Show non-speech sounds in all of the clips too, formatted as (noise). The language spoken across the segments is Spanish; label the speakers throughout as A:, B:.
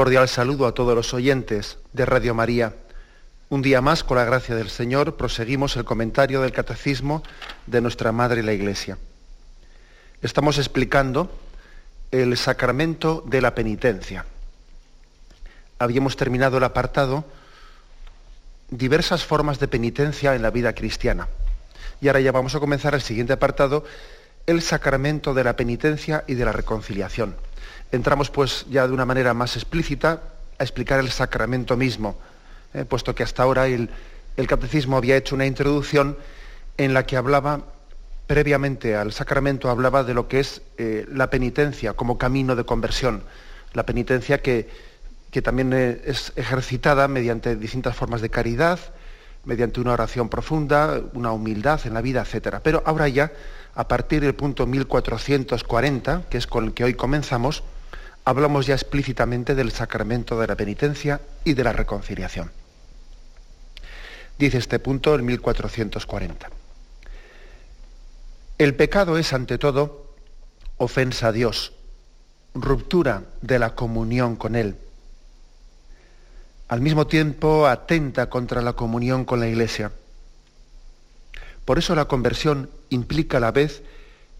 A: Cordial saludo a todos los oyentes de Radio María. Un día más, con la gracia del Señor, proseguimos el comentario del Catecismo de nuestra Madre la Iglesia. Estamos explicando el sacramento de la penitencia. Habíamos terminado el apartado diversas formas de penitencia en la vida cristiana. Y ahora ya vamos a comenzar el siguiente apartado, el sacramento de la penitencia y de la reconciliación entramos pues ya de una manera más explícita a explicar el sacramento mismo, eh, puesto que hasta ahora el, catecismo había hecho una introducción en la que hablaba, previamente al sacramento, hablaba de lo que es eh, la penitencia como camino de conversión, la penitencia que, también eh, es ejercitada mediante distintas formas de caridad, mediante una oración profunda, una humildad en la vida, etc. Pero ahora ya, a partir del punto 1440, que es con el que hoy comenzamos, hablamos ya explícitamente del sacramento de la penitencia y de la reconciliación. Dice este punto en 1440. El pecado es ante todo ofensa a Dios, ruptura de la comunión con Él. Al mismo tiempo atenta contra la comunión con la Iglesia. Por eso la conversión implica a la vez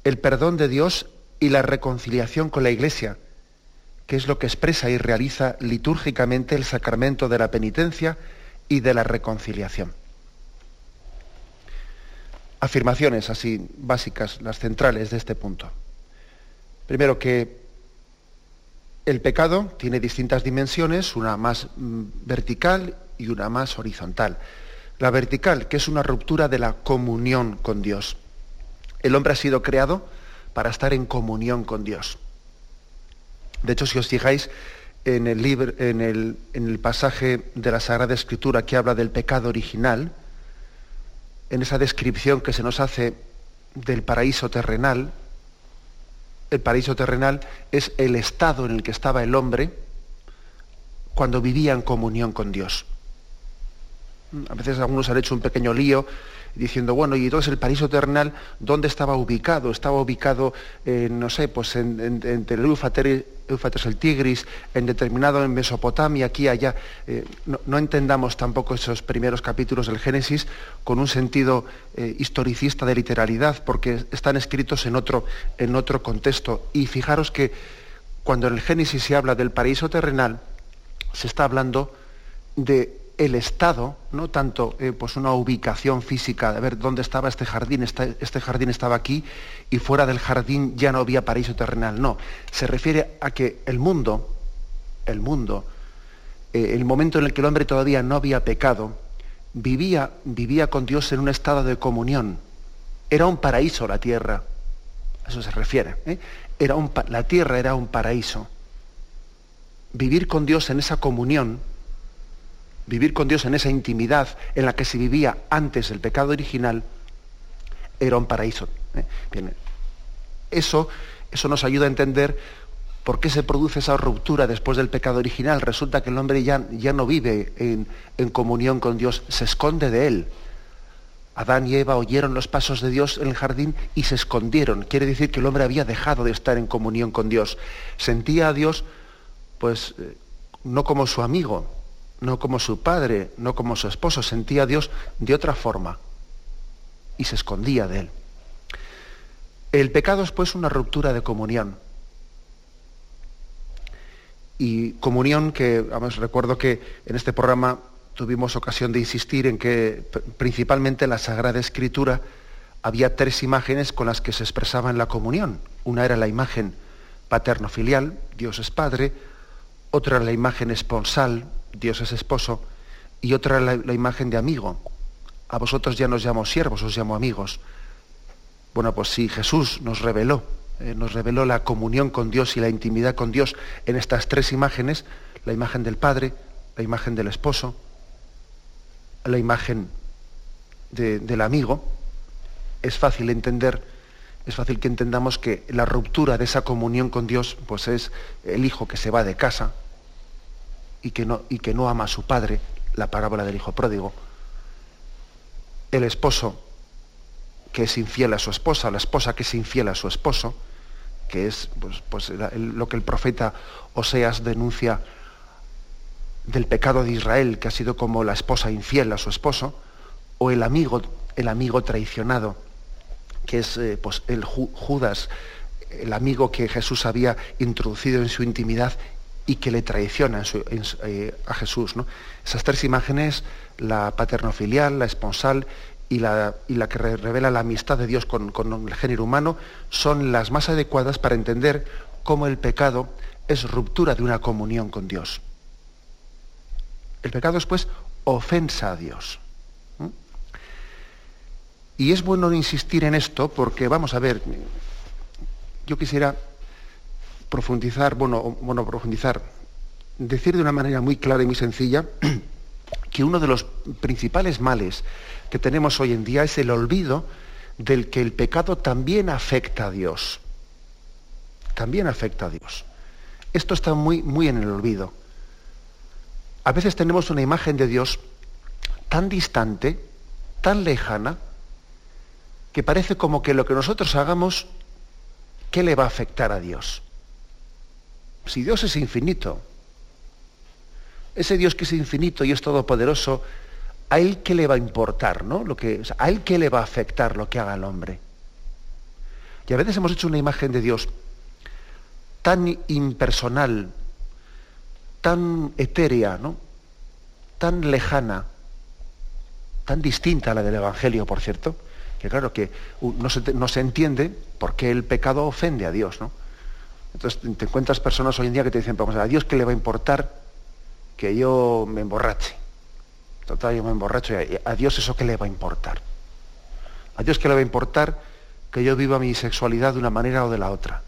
A: el perdón de Dios y la reconciliación con la Iglesia, que es lo que expresa y realiza litúrgicamente el sacramento de la penitencia y de la reconciliación. Afirmaciones así básicas, las centrales de este punto. Primero que el pecado tiene distintas dimensiones, una más mm, vertical y una más horizontal. La vertical, que es una ruptura de la comunión con Dios. El hombre ha sido creado para estar en comunión con Dios. De hecho, si os fijáis en el, en, el, pasaje de la Sagrada Escritura que habla del pecado original, en esa descripción que se nos hace del paraíso terrenal, el paraíso terrenal es el estado en el que estaba el hombre cuando vivía en comunión con Dios. A veces algunos han hecho un pequeño lío diciendo, bueno, y entonces el paraíso terrenal, ¿dónde estaba ubicado? Estaba ubicado, no sé, pues en, entre el Éufrates, el Tigris, en determinado en Mesopotamia, aquí, allá. Eh, no, entendamos tampoco esos primeros capítulos del Génesis con un sentido eh, historicista de literalidad, porque están escritos en otro, en otro contexto. Y fijaros que cuando en el Génesis se habla del paraíso terrenal, se está hablando de el estado, no tanto eh, pues una ubicación física, de ver dónde estaba este jardín, este, este, jardín estaba aquí y fuera del jardín ya no había paraíso terrenal, no, se refiere a que el mundo, el mundo, eh, el momento en el que el hombre todavía no había pecado, vivía, vivía con Dios en un estado de comunión, era un paraíso la tierra, a eso se refiere, ¿eh? era un, la tierra era un paraíso. Vivir con Dios en esa comunión, vivir con Dios en esa intimidad en la que se vivía antes del pecado original, era un paraíso. ¿eh? eso, eso nos ayuda a entender por qué se produce esa ruptura después del pecado original. Resulta que el hombre ya, ya no vive en, en comunión con Dios, se esconde de él. Adán y Eva oyeron los pasos de Dios en el jardín y se escondieron. Quiere decir que el hombre había dejado de estar en comunión con Dios. Sentía a Dios, pues, eh, no como su amigo, no como su padre, no como su esposo, sentía a Dios de otra forma y se escondía de él. El pecado es pues una ruptura de comunión. Y comunión que, vamos, recuerdo que en este programa tuvimos ocasión de insistir en que principalmente en la Sagrada Escritura había tres imágenes con las que se expresaba en la comunión. Una era la imagen paterno-filial, Dios es Padre, otra la imagen esponsal, Dios es esposo, y otra la, imagen de amigo. A vosotros ya nos llamo siervos, os llamo amigos. Bueno, pues si Jesús nos reveló, eh, nos reveló la comunión con Dios y la intimidad con Dios en estas tres imágenes, la imagen del Padre, la imagen del esposo, la imagen del amigo, es fácil entender, es fácil que entendamos que la ruptura de esa comunión con Dios, pues es el hijo que se va de casa y que no, y que no ama a su padre, la parábola del hijo pródigo, el esposo que es infiel a su esposa, la esposa que es infiel a su esposo, que es pues, pues lo que el profeta Oseas denuncia del pecado de Israel, que ha sido como la esposa infiel a su esposo, o el amigo, el amigo traicionado, que es eh, pues, el Judas, el amigo que Jesús había introducido en su intimidad y que le traiciona eh, a Jesús. ¿no? Esas tres imágenes, la paternofilial, la esponsal y la, y la que revela la amistad de Dios con, el género humano, son las más adecuadas para entender cómo el pecado es ruptura de una comunión con Dios. El pecado es pues ofensa a Dios. Y es bueno insistir en esto porque, vamos a ver, yo quisiera profundizar, bueno, bueno, profundizar, decir de una manera muy clara y muy sencilla (clears throat) que uno de los principales males que tenemos hoy en día es el olvido del que el pecado también afecta a Dios. También afecta a Dios. Esto está muy, muy en el olvido. A veces tenemos una imagen de Dios tan distante, tan lejana, que parece como que lo que nosotros hagamos, ¿qué le va a afectar a Dios? Si Dios es infinito, ese Dios que es infinito y es todopoderoso, ¿a él qué le va a importar? ¿no? Lo que, ¿A él qué le va a afectar lo que haga el hombre? Y a veces hemos hecho una imagen de Dios tan impersonal, tan etérea, ¿no? tan lejana, tan distinta a la del Evangelio, por cierto, que claro que no se, no se entiende por qué el pecado ofende a Dios. ¿no? Entonces te encuentras personas hoy en día que te dicen, vamos, a Dios qué le va a importar que yo me emborrache. Total, yo me emborracho y a Dios eso qué le va a importar. A Dios qué le va a importar que yo viva mi sexualidad de una manera o de la otra.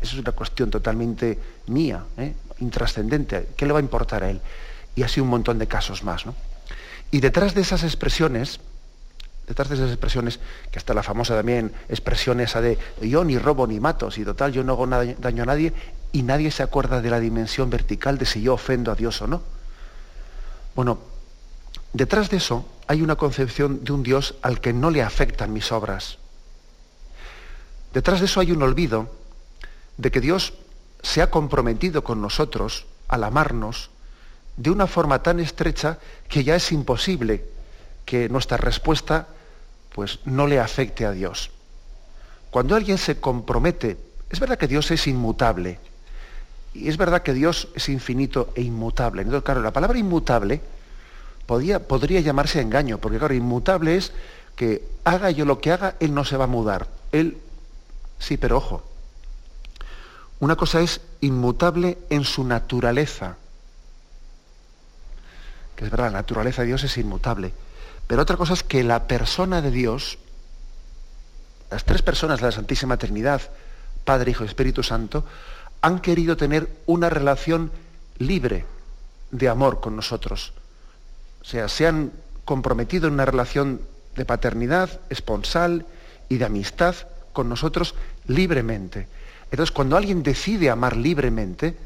A: Eso es una cuestión totalmente mía, ¿eh? intrascendente. ¿Qué le va a importar a él? Y así un montón de casos más. ¿no? Y detrás de esas expresiones, detrás de esas expresiones, que hasta la famosa también expresión esa de yo ni robo ni mato, si total yo no hago daño a nadie, y nadie se acuerda de la dimensión vertical de si yo ofendo a Dios o no. Bueno, detrás de eso hay una concepción de un Dios al que no le afectan mis obras. Detrás de eso hay un olvido de que Dios se ha comprometido con nosotros al amarnos de una forma tan estrecha que ya es imposible que nuestra respuesta pues no le afecte a Dios. Cuando alguien se compromete, es verdad que Dios es inmutable, y es verdad que Dios es infinito e inmutable. Entonces, claro, la palabra inmutable podía, podría llamarse engaño, porque claro, inmutable es que haga yo lo que haga, Él no se va a mudar. Él, sí, pero ojo, una cosa es inmutable en su naturaleza, que es verdad, la naturaleza de Dios es inmutable. Pero otra cosa es que la persona de Dios, las tres personas de la Santísima Trinidad, Padre, Hijo y Espíritu Santo, han querido tener una relación libre de amor con nosotros. O sea, se han comprometido en una relación de paternidad, esponsal y de amistad con nosotros libremente. Entonces, cuando alguien decide amar libremente,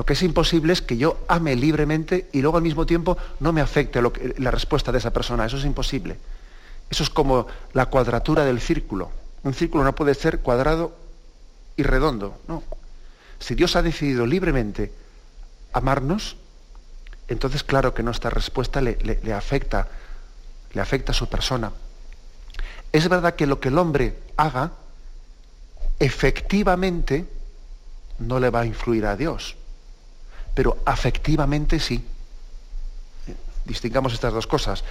A: lo que es imposible es que yo ame libremente y luego al mismo tiempo no me afecte la respuesta de esa persona. Eso es imposible. Eso es como la cuadratura del círculo. Un círculo no puede ser cuadrado y redondo. No. Si Dios ha decidido libremente amarnos, entonces claro que nuestra respuesta le, le afecta, le afecta a su persona. Es verdad que lo que el hombre haga, efectivamente, no le va a influir a Dios pero afectivamente sí. Distingamos estas dos cosas.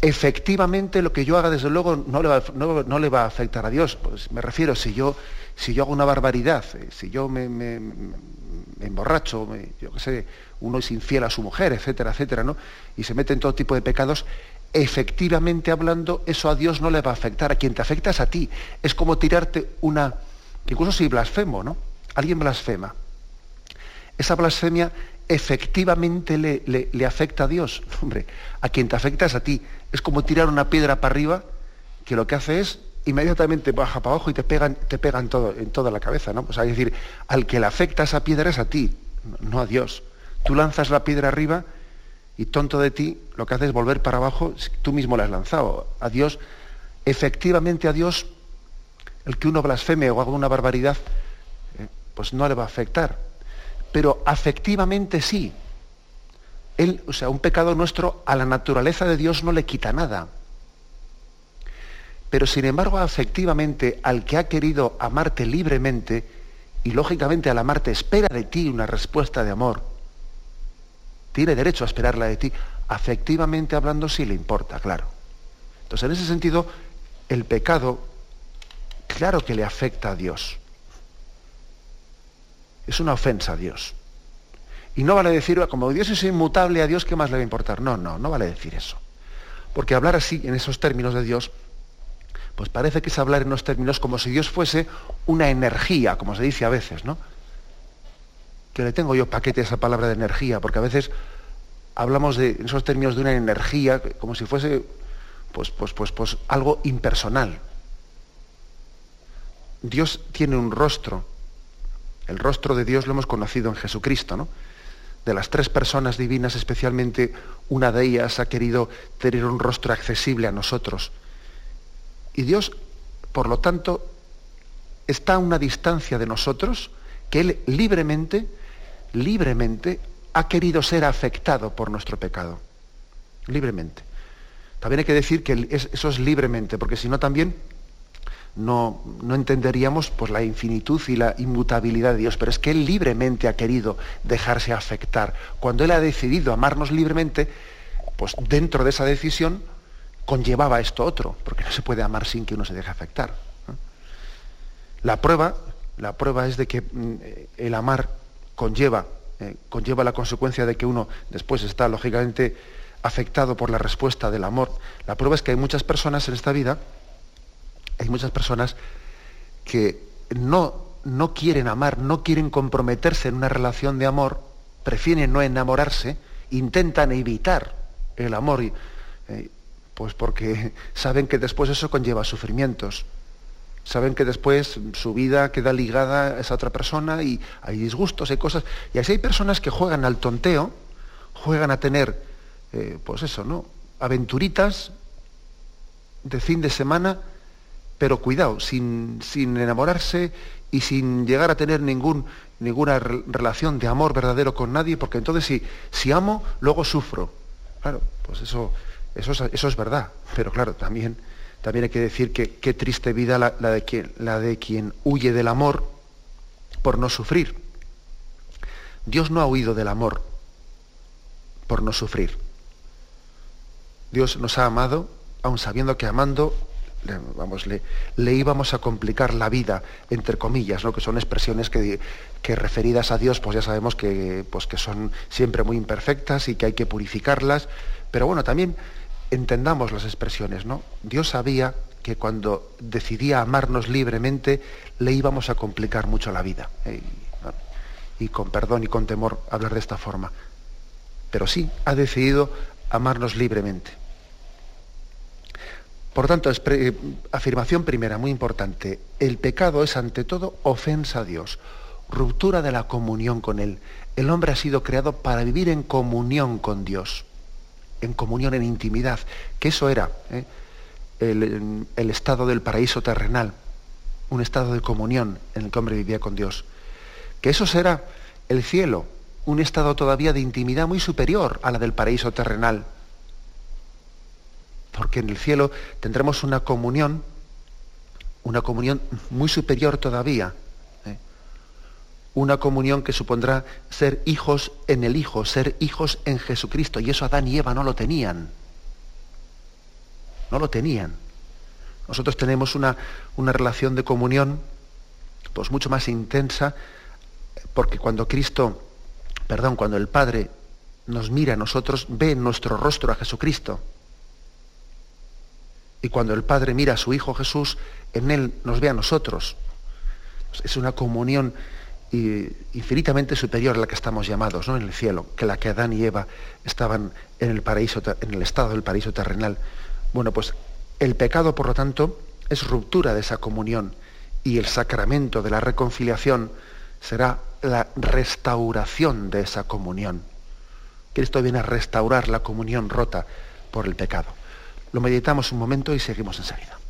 A: efectivamente lo que yo haga, desde luego, no le va, a afectar a Dios. Pues me refiero, si yo, si yo hago una barbaridad, eh, si yo me, me, emborracho, yo qué sé, uno es infiel a su mujer, etcétera, etcétera, ¿no? Y se mete en todo tipo de pecados, efectivamente hablando, eso a Dios no le va a afectar. A quien te afecta es a ti. Es como tirarte una. Incluso si blasfemo, ¿no? Alguien blasfema. Esa blasfemia efectivamente le, le, afecta a Dios. (laughs) Hombre, a quien te afecta es a ti. Es como tirar una piedra para arriba que lo que hace es inmediatamente baja para abajo y te pegan, te pegan todo, en toda la cabeza. ¿no? Es decir, al que le afecta esa piedra es a ti, no a Dios. Tú lanzas la piedra arriba y tonto de ti, lo que haces es volver para abajo, tú mismo la has lanzado. A Dios, efectivamente a Dios, el que uno blasfeme o haga una barbaridad, eh, pues no le va a afectar pero afectivamente sí. Él, o sea, un pecado nuestro a la naturaleza de Dios no le quita nada. Pero sin embargo, afectivamente, al que ha querido amarte libremente, y lógicamente al amarte espera de ti una respuesta de amor, tiene derecho a esperarla de ti, afectivamente hablando sí le importa, claro. Entonces, en ese sentido, el pecado, claro que le afecta a Dios es una ofensa a Dios. Y no vale decir, como Dios es inmutable, a Dios qué más le va a importar. No, no, no vale decir eso. Porque hablar así, en esos términos de Dios, pues parece que es hablar en los términos como si Dios fuese una energía, como se dice a veces, ¿no? Que le tengo yo paquete a esa palabra de energía, porque a veces hablamos de en esos términos de una energía como si fuese pues, pues, pues, pues algo impersonal. Dios tiene un rostro, el rostro de Dios lo hemos conocido en Jesucristo, ¿no? De las tres personas divinas, especialmente una de ellas ha querido tener un rostro accesible a nosotros. Y Dios, por lo tanto, está a una distancia de nosotros que Él libremente, libremente ha querido ser afectado por nuestro pecado. Libremente. También hay que decir que eso es libremente, porque si no también no, entenderíamos pues, la infinitud y la inmutabilidad de Dios, pero es que Él libremente ha querido dejarse afectar. Cuando Él ha decidido amarnos libremente, pues dentro de esa decisión conllevaba esto otro, porque no se puede amar sin que uno se deje afectar. La prueba, la prueba es de que mm, el amar conlleva, eh, conlleva la consecuencia de que uno después está lógicamente afectado por la respuesta del amor. La prueba es que hay muchas personas en esta vida hay muchas personas que no, no quieren amar, no quieren comprometerse en una relación de amor, prefieren no enamorarse, intentan evitar el amor, eh, pues porque (laughs) saben que después eso conlleva sufrimientos. Saben que después su vida queda ligada a esa otra persona y hay disgustos, hay cosas. Y así hay personas que juegan al tonteo, juegan a tener, eh, pues eso, ¿no? Aventuritas de fin de semana pero cuidado, sin, enamorarse y sin llegar a tener ningún, ninguna relación de amor verdadero con nadie, porque entonces si, si amo, luego sufro. Claro, pues eso, eso, es, eso es verdad, pero claro, también, también hay que decir que qué triste vida la, de quien, la de quien huye del amor por no sufrir. Dios no ha huido del amor por no sufrir. Dios nos ha amado, aun sabiendo que amando le, vamos, le, íbamos a complicar la vida, entre comillas, ¿no? que son expresiones que, que, referidas a Dios, pues ya sabemos que, pues que son siempre muy imperfectas y que hay que purificarlas, pero bueno, también entendamos las expresiones, ¿no? Dios sabía que cuando decidía amarnos libremente, le íbamos a complicar mucho la vida. ¿eh? y con perdón y con temor hablar de esta forma. Pero sí, ha decidido amarnos libremente. Por tanto, eh, afirmación primera, muy importante, el pecado es ante todo ofensa a Dios, ruptura de la comunión con Él. El hombre ha sido creado para vivir en comunión con Dios, en comunión, en intimidad, que eso era ¿eh? el, estado del paraíso terrenal, un estado de comunión en el que hombre vivía con Dios. Que eso será el cielo, un estado todavía de intimidad muy superior a la del paraíso terrenal porque en el cielo tendremos una comunión, una comunión muy superior todavía, ¿eh? una comunión que supondrá ser hijos en el Hijo, ser hijos en Jesucristo, y eso Adán y Eva no lo tenían. no lo tenían. Nosotros tenemos una, una relación de comunión pues mucho más intensa, porque cuando Cristo, perdón, cuando el Padre nos mira a nosotros, ve en nuestro rostro a Jesucristo. Y cuando el Padre mira a su Hijo Jesús, en Él nos ve a nosotros. Es una comunión infinitamente superior a la que estamos llamados ¿no? en el cielo, que la que Adán y Eva estaban en el paraíso, en el estado del paraíso terrenal. Bueno, pues el pecado, por lo tanto, es ruptura de esa comunión y el sacramento de la reconciliación será la restauración de esa comunión. Cristo viene a restaurar la comunión rota por el pecado. Lo meditamos un momento y seguimos enseguida.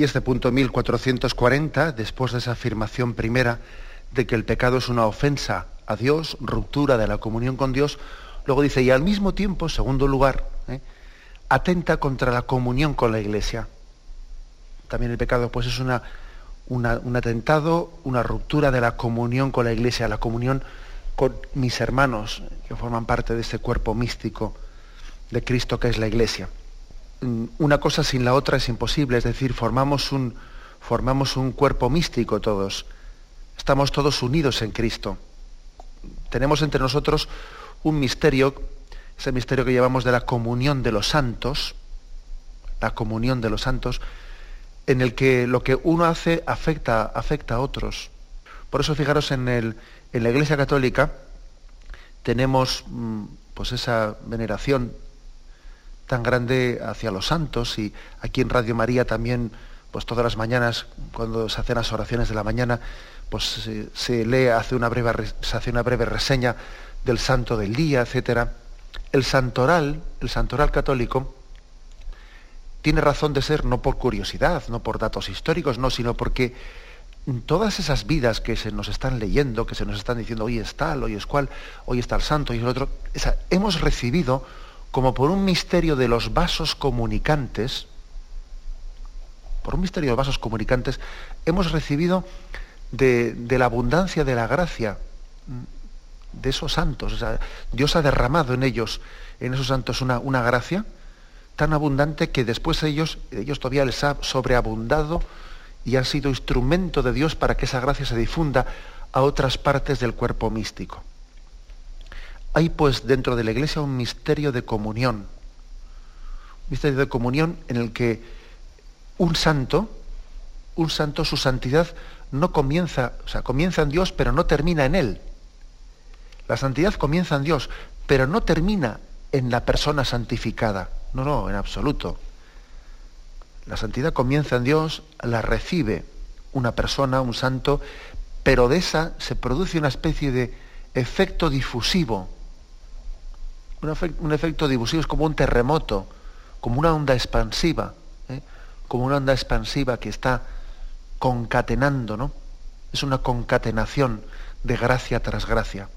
A: Y este punto 1440, después de esa afirmación primera de que el pecado es una ofensa a Dios, ruptura de la comunión con Dios, luego dice, y al mismo tiempo, segundo lugar, ¿eh? atenta contra la comunión con la Iglesia. También el pecado pues es una, un atentado, una ruptura de la comunión con la Iglesia, la comunión con mis hermanos que forman parte de ese cuerpo místico de Cristo que es la Iglesia. Mm, una cosa sin la otra es imposible, es decir, formamos un, formamos un cuerpo místico todos, estamos todos unidos en Cristo. Tenemos entre nosotros un misterio, ese misterio que llevamos de la comunión de los santos, la comunión de los santos, en el que lo que uno hace afecta, afecta a otros. Por eso fijaros en, el, en la Iglesia Católica tenemos mm, pues esa veneración tan grande hacia los santos y aquí en Radio María también, pues todas las mañanas, cuando se hacen las oraciones de la mañana, pues se, lee, hace una breve, se hace una breve reseña del santo del día, etc. El santoral, el santoral católico, tiene razón de ser no por curiosidad, no por datos históricos, no, sino porque todas esas vidas que se nos están leyendo, que se nos están diciendo hoy es tal, hoy es cual, hoy está el santo y el otro, hemos recibido como por un misterio de los vasos comunicantes, por un misterio de los vasos comunicantes, hemos recibido de, la abundancia de la gracia de esos santos. Dios ha derramado en ellos, en esos santos, una, una gracia tan abundante que después ellos, ellos todavía les ha sobreabundado y han sido instrumento de Dios para que esa gracia se difunda a otras partes del cuerpo místico. Hay pues dentro de la iglesia un misterio de comunión, un misterio de comunión en el que un santo, un santo, su santidad no comienza, o sea, comienza en Dios, pero no termina en Él. La santidad comienza en Dios, pero no termina en la persona santificada. No, no, en absoluto. La santidad comienza en Dios, la recibe una persona, un santo, pero de esa se produce una especie de efecto difusivo. Un, efecto difusivo es como un terremoto, como una onda expansiva, ¿eh? como una onda expansiva que está concatenando, ¿no? Es una concatenación de gracia tras gracia.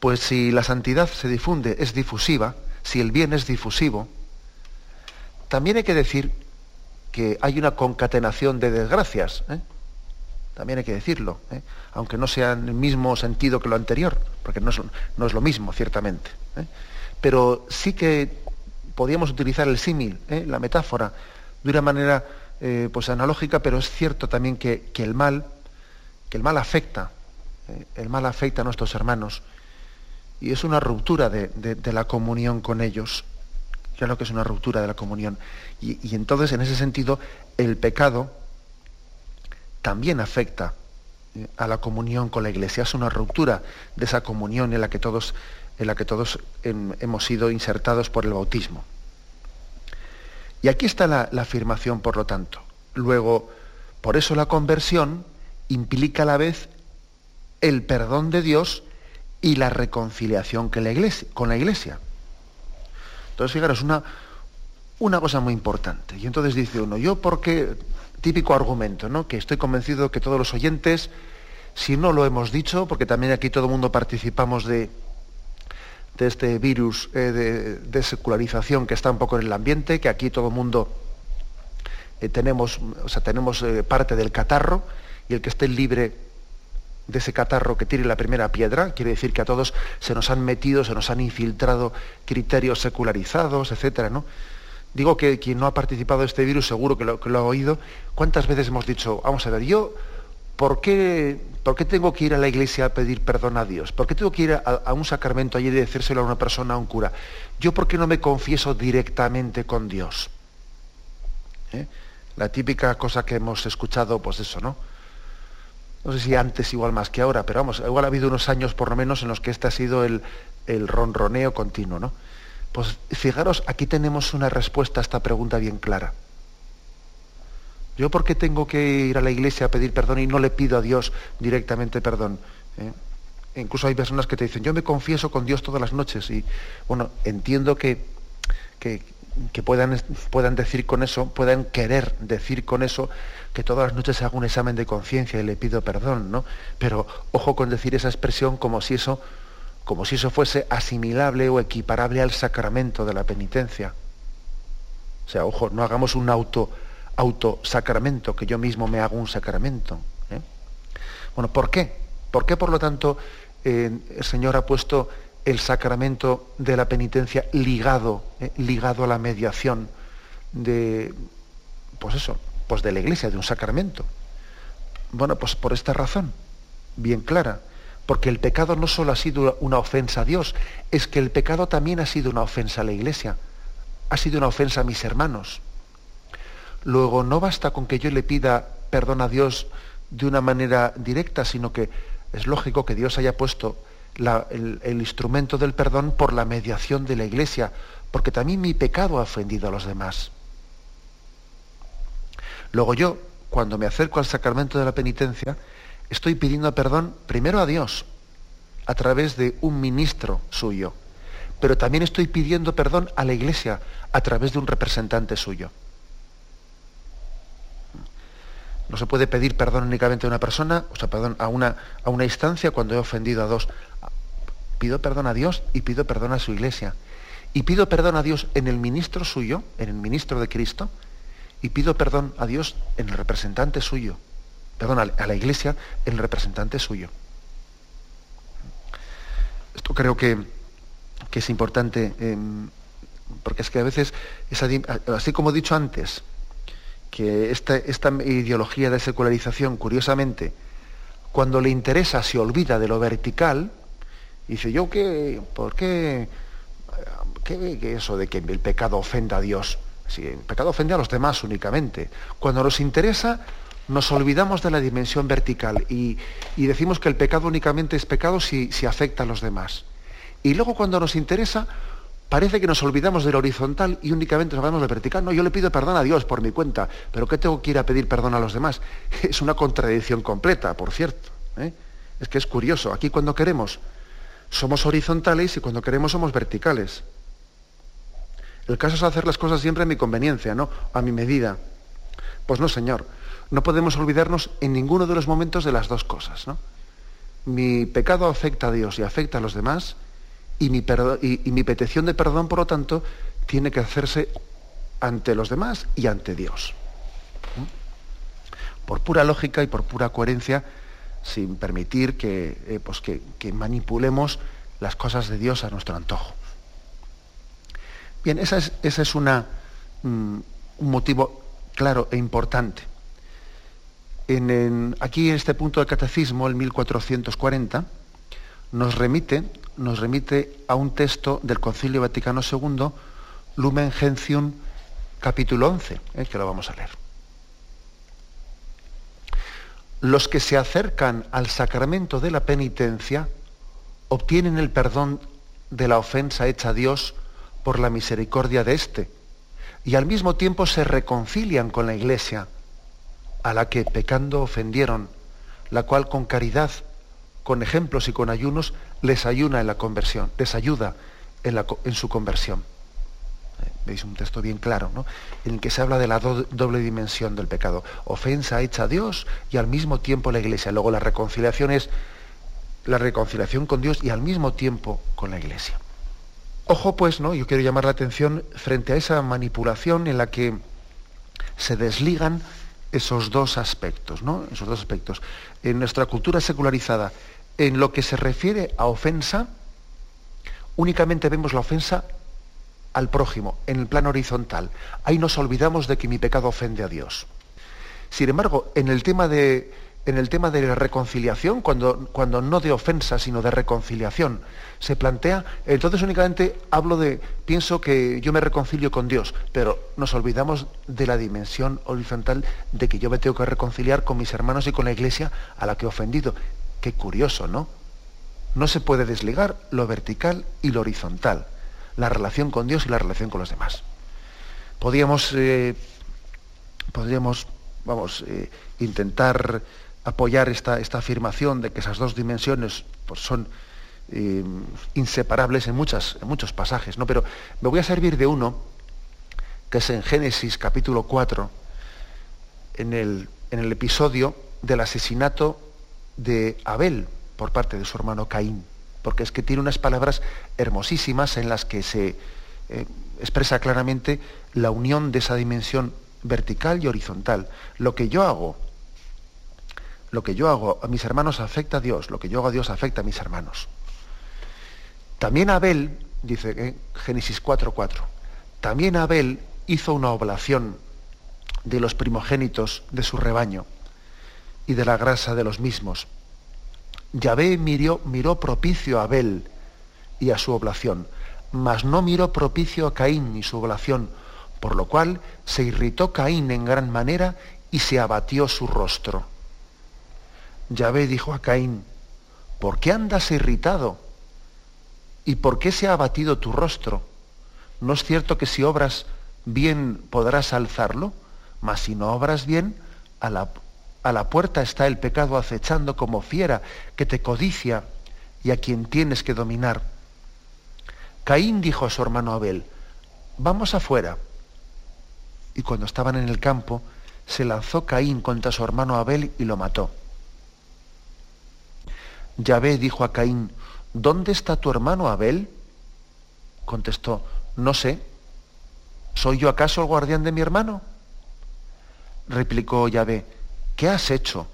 A: Pues si la santidad se difunde, es difusiva, si el bien es difusivo, también hay que decir que hay una concatenación de desgracias. ¿eh? También hay que decirlo, ¿eh? aunque no sea en el mismo sentido que lo anterior, porque no es, lo mismo, ciertamente. ¿eh? Pero sí que podríamos utilizar el símil, la metáfora, de una manera pues analógica, pero es cierto también que, el mal, que el mal afecta, el mal afecta a nuestros hermanos, y es una ruptura de la comunión con ellos lo que es una ruptura de la comunión. Y, entonces, en ese sentido, el pecado también afecta eh, a la comunión con la Iglesia. Es una ruptura de esa comunión en la que todos, en la que todos hemos sido insertados por el bautismo. Y aquí está la, afirmación, por lo tanto. Luego, por eso la conversión implica a la vez el perdón de Dios y la reconciliación con la iglesia. Con la iglesia. Entonces, fijaros, una, una cosa muy importante. Y entonces dice uno, yo porque, típico argumento, ¿no? Que estoy convencido que todos los oyentes, si no lo hemos dicho, porque también aquí todo el mundo participamos de, de este virus eh, de, secularización que está un poco en el ambiente, que aquí todo el mundo eh, tenemos, o sea, tenemos eh, parte del catarro, y el que esté libre de ese catarro que tire la primera piedra, quiere decir que a todos se nos han metido, se nos han infiltrado criterios secularizados, etcétera, ¿no? Digo que quien no ha participado de este virus seguro que lo, ha oído. ¿Cuántas veces hemos dicho, vamos a ver, yo, ¿por qué, ¿por qué tengo que ir a la iglesia a pedir perdón a Dios? ¿Por qué tengo que ir a, un sacramento allí y decírselo a una persona, a un cura? ¿Yo por qué no me confieso directamente con Dios? ¿Eh? La típica cosa que hemos escuchado, pues eso, ¿no? no sé si antes igual más que ahora, pero vamos, igual ha habido unos años por lo menos en los que este ha sido el, ronroneo continuo, ¿no? Pues fijaros, aquí tenemos una respuesta a esta pregunta bien clara. ¿Yo por qué tengo que ir a la iglesia a pedir perdón y no le pido a Dios directamente perdón? ¿Eh? Incluso hay personas que te dicen, yo me confieso con Dios todas las noches y, bueno, entiendo que, que, que puedan, puedan decir con eso, puedan querer decir con eso que todas las noches hago un examen de conciencia y le pido perdón, ¿no? Pero ojo con decir esa expresión como si eso, como si eso fuese asimilable o equiparable al sacramento de la penitencia. O sea, ojo, no hagamos un auto, auto sacramento, que yo mismo me hago un sacramento. ¿eh? Bueno, ¿por qué? ¿Por qué, por lo tanto, eh, el Señor ha puesto el sacramento de la penitencia ligado, eh, ligado a la mediación de, pues eso, pues de la iglesia, de un sacramento. Bueno, pues por esta razón, bien clara, porque el pecado no solo ha sido una ofensa a Dios, es que el pecado también ha sido una ofensa a la iglesia, ha sido una ofensa a mis hermanos. Luego, no basta con que yo le pida perdón a Dios de una manera directa, sino que es lógico que Dios haya puesto el, el, instrumento del perdón por la mediación de la iglesia, porque también mi pecado ha ofendido a los demás. Luego yo, cuando me acerco al sacramento de la penitencia, estoy pidiendo perdón primero a Dios, a través de un ministro suyo, pero también estoy pidiendo perdón a la iglesia, a través de un representante suyo. No se puede pedir perdón únicamente a una persona, o sea, perdón, a una, a una instancia cuando he ofendido a dos. Pido perdón a Dios y pido perdón a su iglesia. Y pido perdón a Dios en el ministro suyo, en el ministro de Cristo, y pido perdón a Dios en el representante suyo, perdón, a la iglesia el representante suyo. Esto creo que, es importante, em, porque es que a veces, así como he dicho antes, que esta, esta ideología de secularización, curiosamente, cuando le interesa se olvida de lo vertical, dice, yo qué, ¿por qué, qué, eso de que el pecado ofenda a Dios? Si el pecado ofende a los demás únicamente. Cuando nos interesa, nos olvidamos de la dimensión vertical y, decimos que el pecado únicamente es pecado si, afecta a los demás. Y luego cuando nos interesa, parece que nos olvidamos del horizontal y únicamente nos hablamos del vertical. No, yo le pido perdón a Dios por mi cuenta, pero ¿qué tengo que ir a pedir perdón a los demás? (laughs) Es una contradicción completa, por cierto. ¿eh? Es que es curioso, aquí cuando queremos somos horizontales y cuando queremos somos verticales. El caso es hacer las cosas siempre a mi conveniencia, ¿no? A mi medida. Pues no, Señor. No podemos olvidarnos en ninguno de los momentos de las dos cosas, ¿no? Mi pecado afecta a Dios y afecta a los demás, y mi, petición de perdón, por lo tanto, tiene que hacerse ante los demás y ante Dios. Por pura lógica y por pura coherencia, sin permitir que, eh, pues manipulemos las cosas de Dios a nuestro antojo. Bien, ese es, esa es una, mm, un motivo claro e importante. En, aquí en este punto del catecismo, el 1440, nos remite, nos remite a un texto del Concilio Vaticano II, Lumen Gentium, capítulo 11, eh, que lo vamos a leer. Los que se acercan al sacramento de la penitencia obtienen el perdón de la ofensa hecha a Dios por la misericordia de éste y al mismo tiempo se reconcilian con la Iglesia, a la que pecando ofendieron, la cual con caridad, con ejemplos y con ayunos les ayuda en la conversión, les ayuda en, su conversión veis un texto bien claro, ¿no? en el que se habla de la doble dimensión del pecado, ofensa hecha a Dios y al mismo tiempo la iglesia. Luego la reconciliación es la reconciliación con Dios y al mismo tiempo con la iglesia. Ojo pues, ¿no? Yo quiero llamar la atención frente a esa manipulación en la que se desligan esos dos aspectos, ¿no? Esos dos aspectos. En nuestra cultura secularizada, en lo que se refiere a ofensa, únicamente vemos la ofensa al prójimo en el plano horizontal. Ahí nos olvidamos de que mi pecado ofende a Dios. Sin embargo, en el tema de, en el tema de reconciliación, cuando, cuando no de ofensa, sino de reconciliación, se plantea, entonces únicamente hablo de, pienso que yo me reconcilio con Dios, pero nos olvidamos de la dimensión horizontal de que yo me tengo que reconciliar con mis hermanos y con la iglesia a la que he ofendido. Qué curioso, ¿no? No se puede desligar lo vertical y lo horizontal la relación con Dios y la relación con los demás. Podríamos, eh, vamos, eh, intentar apoyar esta, esta, afirmación de que esas dos dimensiones pues, son eh, inseparables en, muchas, muchos pasajes, ¿no? pero me voy a servir de uno que es en Génesis capítulo 4, en el, en el episodio del asesinato de Abel por parte de su hermano Caín porque es que tiene unas palabras hermosísimas en las que se eh, expresa claramente la unión de esa dimensión vertical y horizontal. Lo que yo hago, lo que yo hago a mis hermanos afecta a Dios, lo que yo hago a Dios afecta a mis hermanos. También Abel, dice en Génesis 4.4, también Abel hizo una oblación de los primogénitos de su rebaño y de la grasa de los mismos Yahvé miró, miró propicio a Abel y a su oblación, mas no miró propicio a Caín y su oblación, por lo cual se irritó Caín en gran manera y se abatió su rostro. Yahvé dijo a Caín, ¿por qué andas irritado? ¿Y por qué se ha abatido tu rostro? ¿No es cierto que si obras bien podrás alzarlo? Mas si no obras bien, a la, a la puerta está el pecado acechando como fiera que te codicia y a quien tienes que dominar. Caín dijo a su hermano Abel, vamos afuera. Y cuando estaban en el campo, se lanzó Caín contra su hermano Abel y lo mató. Yahvé dijo a Caín, ¿dónde está tu hermano Abel? Contestó, no sé. ¿Soy yo acaso el guardián de mi hermano? Replicó Yahvé, ¿qué has hecho?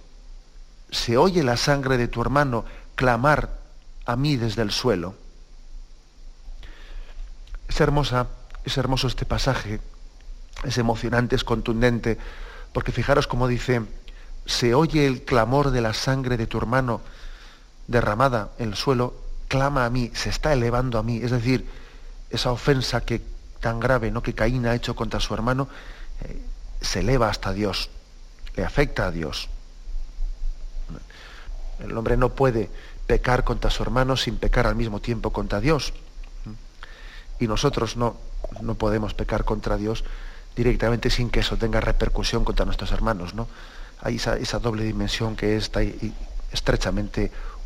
A: Se oye la sangre de tu hermano clamar a mí desde el suelo. Es hermosa, es hermoso este pasaje, es emocionante, es contundente, porque fijaros cómo dice, se oye el clamor de la sangre de tu hermano derramada en el suelo, clama a mí, se está elevando a mí, es decir, esa ofensa que tan grave, ¿no? que Caín ha hecho contra su hermano, eh, se eleva hasta Dios le afecta a Dios. El hombre no puede pecar contra su hermano sin pecar al mismo tiempo contra Dios. Y nosotros no, no podemos pecar contra Dios directamente sin que eso tenga repercusión contra nuestros hermanos. ¿no? Hay esa, doble dimensión que está estrechamente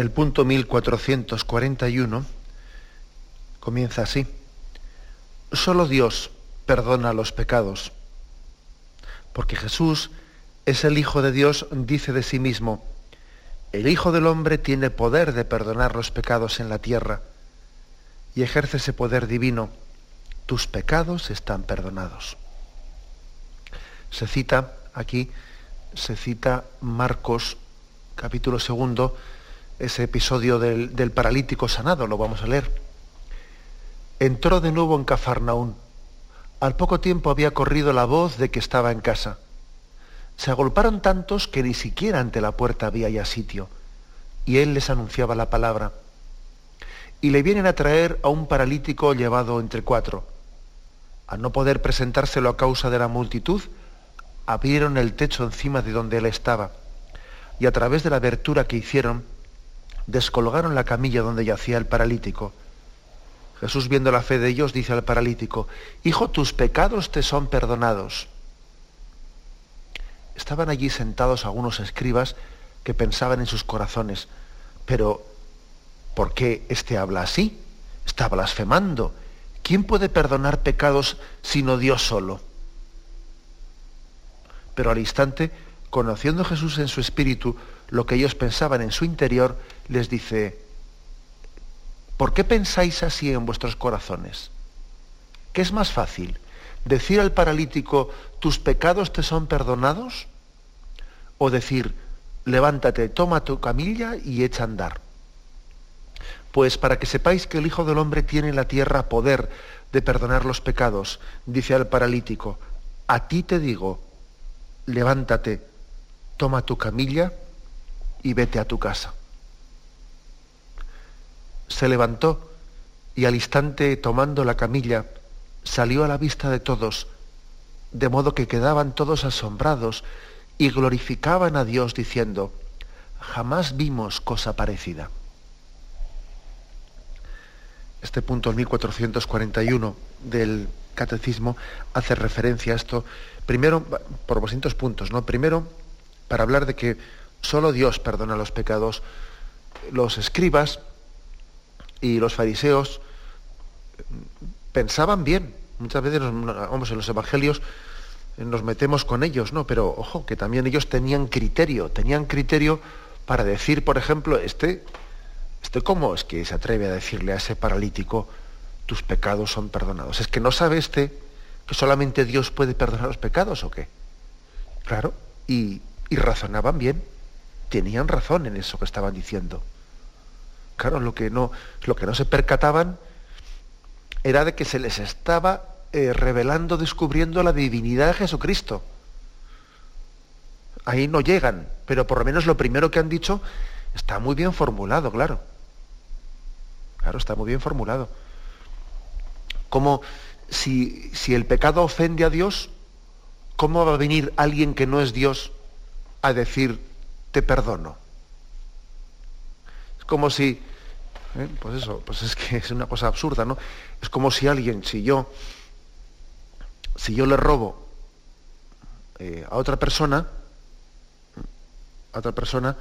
A: El punto 1441 comienza así. Solo Dios perdona los pecados, porque Jesús es el Hijo de Dios, dice de sí mismo, el Hijo del Hombre tiene poder de perdonar los pecados en la tierra y ejerce ese poder divino. Tus pecados están perdonados. Se cita aquí, se cita Marcos capítulo segundo, ese episodio del, paralítico sanado, lo vamos a leer. Entró de nuevo en Cafarnaún. Al poco tiempo había corrido la voz de que estaba en casa. Se agolparon tantos que ni siquiera ante la puerta había ya sitio, y él les anunciaba la palabra. Y le vienen a traer a un paralítico llevado entre cuatro. Al no poder presentárselo a causa de la multitud, abrieron el techo encima de donde él estaba, y a través de la abertura que hicieron, descolgaron la camilla donde yacía el paralítico. Jesús, viendo la fe de ellos, dice al paralítico, Hijo, tus pecados te son perdonados. Estaban allí sentados algunos escribas que pensaban en sus corazones, pero ¿por qué éste habla así? Está blasfemando. ¿Quién puede perdonar pecados sino Dios solo? Pero al instante, conociendo Jesús en su espíritu, lo que ellos pensaban en su interior, les dice, ¿por qué pensáis así en vuestros corazones? ¿Qué es más fácil? ¿Decir al paralítico, tus pecados te son perdonados? ¿O decir, levántate, toma tu camilla y echa a andar? Pues para que sepáis que el Hijo del Hombre tiene en la tierra poder de perdonar los pecados, dice al paralítico, a ti te digo, levántate, toma tu camilla y vete a tu casa. Se levantó y al instante, tomando la camilla, salió a la vista de todos, de modo que quedaban todos asombrados y glorificaban a Dios diciendo, jamás vimos cosa parecida. Este punto, el 1441 del catecismo, hace referencia a esto, primero, por distintos puntos, ¿no? Primero, para hablar de que Solo Dios perdona los pecados. Los escribas y los fariseos pensaban bien. Muchas veces, vamos, en los evangelios nos metemos con ellos, ¿no? Pero ojo, que también ellos tenían criterio, tenían criterio para decir, por ejemplo, este, este cómo es que se atreve a decirle a ese paralítico, tus pecados son perdonados. Es que no sabe este que solamente Dios puede perdonar los pecados o qué. Claro, y razonaban bien tenían razón en eso que estaban diciendo. Claro, lo que no, lo que no se percataban era de que se les estaba eh, revelando, descubriendo la divinidad de Jesucristo. Ahí no llegan, pero por lo menos lo primero que han dicho está muy bien formulado, claro. Claro, está muy bien formulado. Como si, si el pecado ofende a Dios, ¿cómo va a venir alguien que no es Dios a decir, te perdono? Es como si, ¿eh? pues eso, pues es que (laughs) es una cosa absurda, ¿no? Es como si alguien, si yo, si yo le robo eh, a otra persona, a otra persona,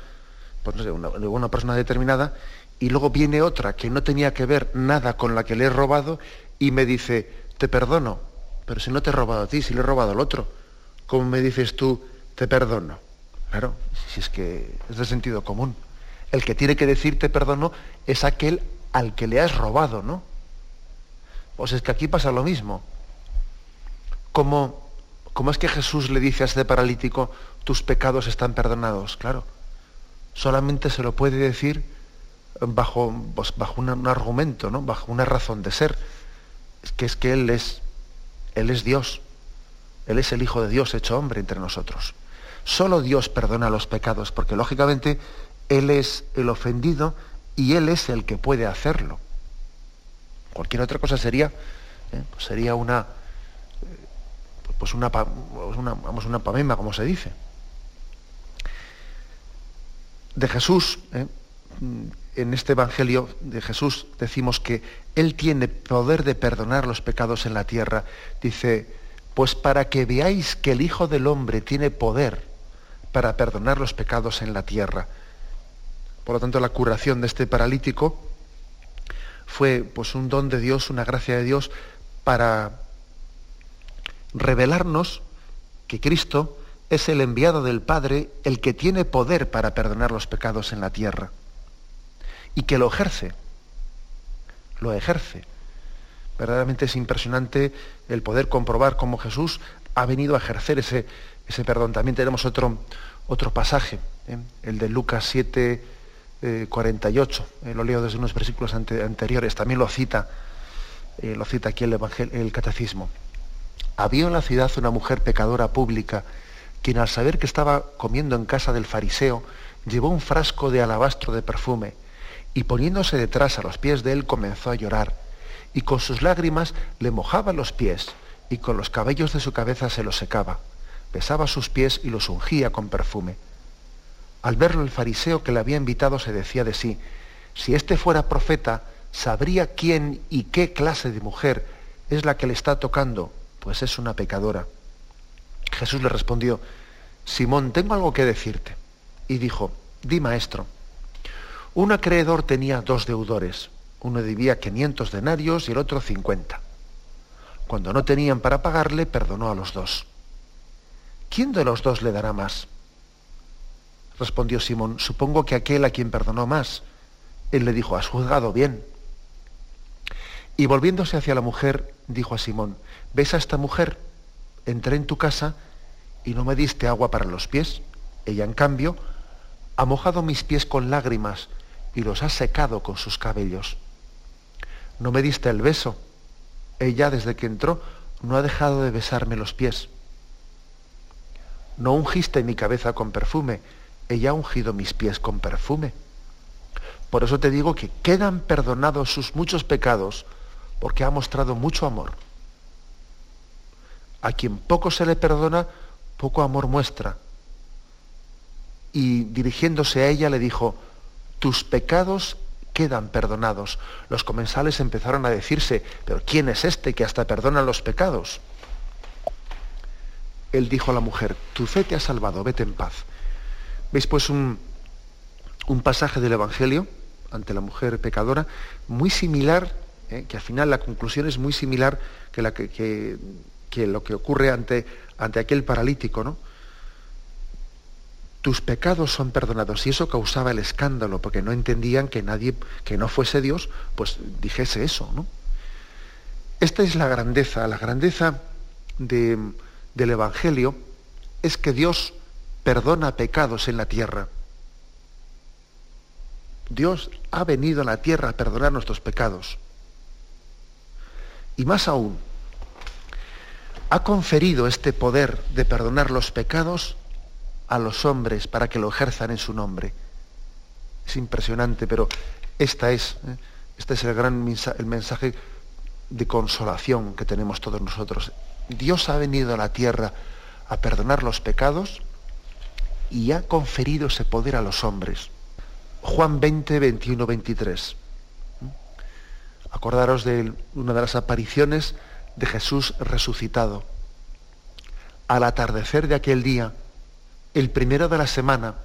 A: pues no sé, una, una persona determinada, y luego viene otra que no tenía que ver nada con la que le he robado y me dice, te perdono, pero si no te he robado a ti, si le he robado al otro, ¿cómo me dices tú, te perdono? Claro, si es que es de sentido común. El que tiene que decir te perdono es aquel al que le has robado, ¿no? Pues es que aquí pasa lo mismo. ¿Cómo, cómo es que Jesús le dice a este paralítico, tus pecados están perdonados? Claro, solamente se lo puede decir bajo, pues, bajo un, argumento, ¿no? bajo una razón de ser, que es que Él es, Él es Dios, Él es el Hijo de Dios hecho hombre entre nosotros. Solo Dios perdona los pecados, porque lógicamente Él es el ofendido y Él es el que puede hacerlo. Cualquier otra cosa sería, ¿eh? pues sería una, pues una, pues una, vamos, una pamema, como se dice. De Jesús, ¿eh? en este Evangelio de Jesús decimos que Él tiene poder de perdonar los pecados en la tierra. Dice, pues para que veáis que el Hijo del Hombre tiene poder para perdonar los pecados en la tierra. Por lo tanto, la curación de este paralítico fue pues, un don de Dios, una gracia de Dios para revelarnos que Cristo es el enviado del Padre, el que tiene poder para perdonar los pecados en la tierra y que lo ejerce. Lo ejerce. Verdaderamente es impresionante el poder comprobar cómo Jesús ha venido a ejercer ese, ese perdón. También tenemos otro, otro pasaje, ¿eh? el de Lucas 7, 48. Eh, lo leo desde unos versículos anteriores. También lo cita, eh, lo cita aquí el, el Catecismo. Había en la ciudad una mujer pecadora pública, quien al saber que estaba comiendo en casa del fariseo, llevó un frasco de alabastro de perfume y poniéndose detrás a los pies de él comenzó a llorar, y con sus lágrimas le mojaba los pies, y con los cabellos de su cabeza se los secaba, besaba sus pies y los ungía con perfume. Al verlo el fariseo que le había invitado se decía de sí, si éste fuera profeta, sabría quién y qué clase de mujer es la que le está tocando, pues es una pecadora. Jesús le respondió, Simón, tengo algo que decirte. Y dijo, di maestro. Un acreedor tenía dos deudores. Uno debía 500 denarios y el otro 50. Cuando no tenían para pagarle, perdonó a los dos. ¿Quién de los dos le dará más? Respondió Simón, supongo que aquel a quien perdonó más. Él le dijo, has juzgado bien. Y volviéndose hacia la mujer, dijo a Simón, ¿ves a esta mujer? Entré en tu casa y no me diste agua para los pies. Ella, en cambio, ha mojado mis pies con lágrimas y los ha secado con sus cabellos. No me diste el beso. Ella, desde que entró, no ha dejado de besarme los pies. No ungiste mi cabeza con perfume. Ella ha ungido mis pies con perfume. Por eso te digo que quedan perdonados sus muchos pecados, porque ha mostrado mucho amor. A quien poco se le perdona, poco amor muestra. Y dirigiéndose a ella le dijo, tus pecados quedan perdonados. Los comensales empezaron a decirse, pero ¿quién es este que hasta perdona los pecados? Él dijo a la mujer, tu fe te ha salvado, vete en paz. ¿Veis pues un, un pasaje del Evangelio ante la mujer pecadora muy similar, eh, que al final la conclusión es muy similar que, la que, que, lo que ocurre ante, ante aquel paralítico, ¿no? tus pecados son perdonados. Y eso causaba el escándalo, porque no entendían que nadie que no fuese Dios, pues dijese eso, ¿no? Esta es la grandeza, la grandeza del Evangelio es que Dios perdona pecados en la tierra. Dios ha venido a la tierra a perdonar nuestros pecados. Y más aún, ha conferido este poder de perdonar los pecados a los hombres para que lo ejerzan en su nombre. Es impresionante, pero esta es, ¿eh? este es el gran el mensaje de consolación que tenemos todos nosotros. Dios ha venido a la tierra a perdonar los pecados y ha conferido ese poder a los hombres. Juan 20, 21, 23. Acordaros de una de las apariciones de Jesús resucitado. Al atardecer de aquel día, el primero de la semana,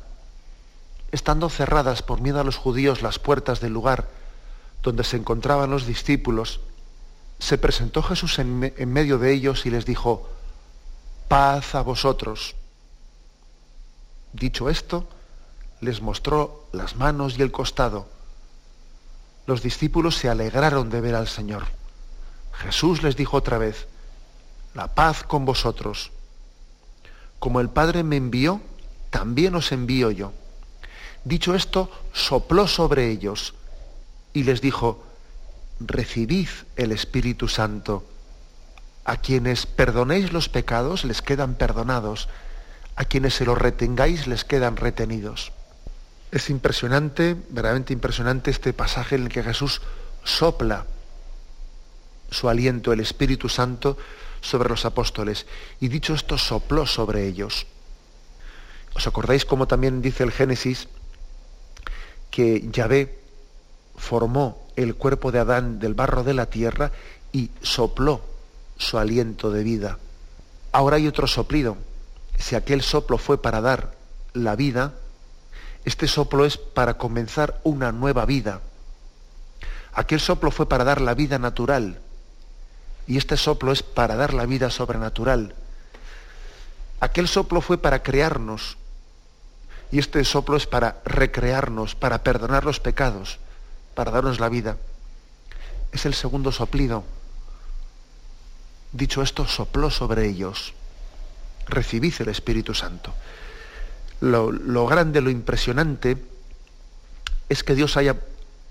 A: estando cerradas por miedo a los judíos las puertas del lugar donde se encontraban los discípulos, se presentó Jesús en, en medio de ellos y les dijo, paz a vosotros. Dicho esto, les mostró las manos y el costado. Los discípulos se alegraron de ver al Señor. Jesús les dijo otra vez, la paz con vosotros. Como el Padre me envió, también os envío yo. Dicho esto, sopló sobre ellos y les dijo, recibid el Espíritu Santo. A quienes perdonéis los pecados les quedan perdonados, a quienes se los retengáis les quedan retenidos. Es impresionante, verdaderamente impresionante este pasaje en el que Jesús sopla su aliento, el Espíritu Santo, sobre los apóstoles. Y dicho esto, sopló sobre ellos. ¿Os acordáis cómo también dice el Génesis que Yahvé formó el cuerpo de Adán del barro de la tierra y sopló su aliento de vida? Ahora hay otro soplido. Si aquel soplo fue para dar la vida, este soplo es para comenzar una nueva vida. Aquel soplo fue para dar la vida natural, y este soplo es para dar la vida sobrenatural. Aquel soplo fue para crearnos y este soplo es para recrearnos, para perdonar los pecados, para darnos la vida. Es el segundo soplido. Dicho esto, sopló sobre ellos. Recibid el Espíritu Santo. Lo, lo, grande, lo impresionante es que Dios haya,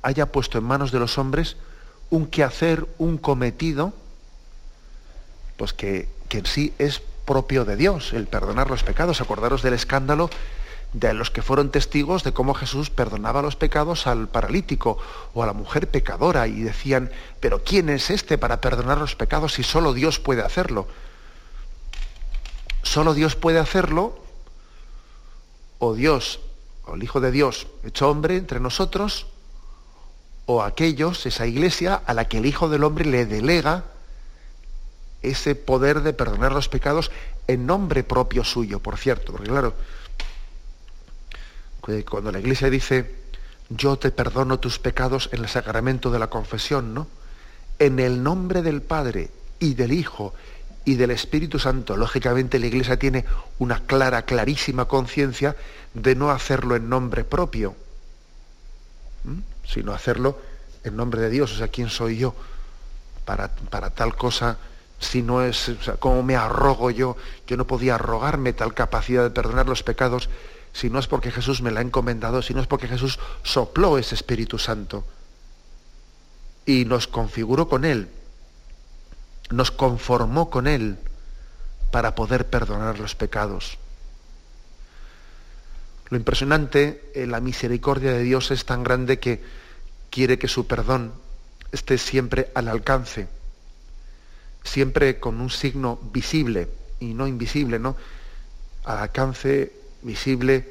A: haya puesto en manos de los hombres un quehacer, un cometido, pues que, en sí es propio de Dios, el perdonar los pecados. Acordaros del escándalo de los que fueron testigos de cómo Jesús perdonaba los pecados al paralítico o a la mujer pecadora y decían, pero ¿quién es este para perdonar los pecados si solo Dios puede hacerlo? Solo Dios puede hacerlo o Dios, o el Hijo de Dios hecho hombre entre nosotros, o aquellos, esa iglesia a la que el Hijo del Hombre le delega ese poder de perdonar los pecados en nombre propio suyo, por cierto, porque claro, cuando la iglesia dice, yo te perdono tus pecados en el sacramento de la confesión, ¿no? En el nombre del Padre y del Hijo y del Espíritu Santo, lógicamente la iglesia tiene una clara, clarísima conciencia de no hacerlo en nombre propio, sino hacerlo en nombre de Dios. O sea, ¿quién soy yo para, para tal cosa? si no es, como me arrogo yo, yo no podía arrogarme tal capacidad de perdonar los pecados, si no es porque Jesús me la ha encomendado, si no es porque Jesús sopló ese Espíritu Santo y nos configuró con Él, nos conformó con Él para poder perdonar los pecados. Lo impresionante, eh, la misericordia de Dios es tan grande que quiere que su perdón esté siempre al alcance siempre con un signo visible y no invisible, ¿no? Al alcance visible,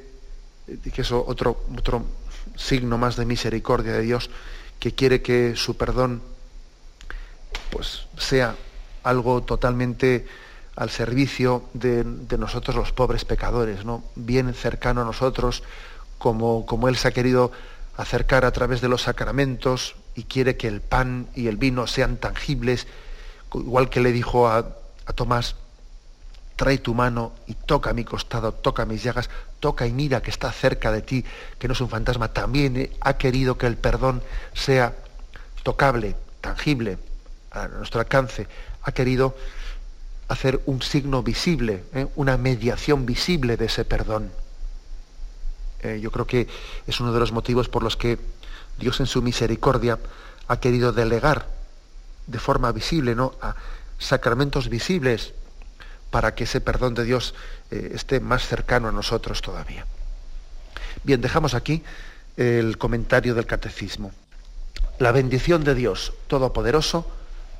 A: eh, que es otro, otro signo más de misericordia de Dios, que quiere que su perdón pues, sea algo totalmente al servicio de, nosotros los pobres pecadores, ¿no? bien cercano a nosotros, como, como Él se ha querido acercar a través de los sacramentos y quiere que el pan y el vino sean tangibles igual que le dijo a, Tomás, trae tu mano y toca mi costado, toca mis llagas, toca y mira que está cerca de ti, que no es un fantasma, también eh, ha querido que el perdón sea tocable, tangible, a nuestro alcance, ha querido hacer un signo visible, eh, una mediación visible de ese perdón. Eh, yo creo que es uno de los motivos por los que Dios en su misericordia ha querido delegar de forma visible, ¿no? A sacramentos visibles para que ese perdón de Dios eh, esté más cercano a nosotros todavía. Bien, dejamos aquí el comentario del catecismo. La bendición de Dios Todopoderoso,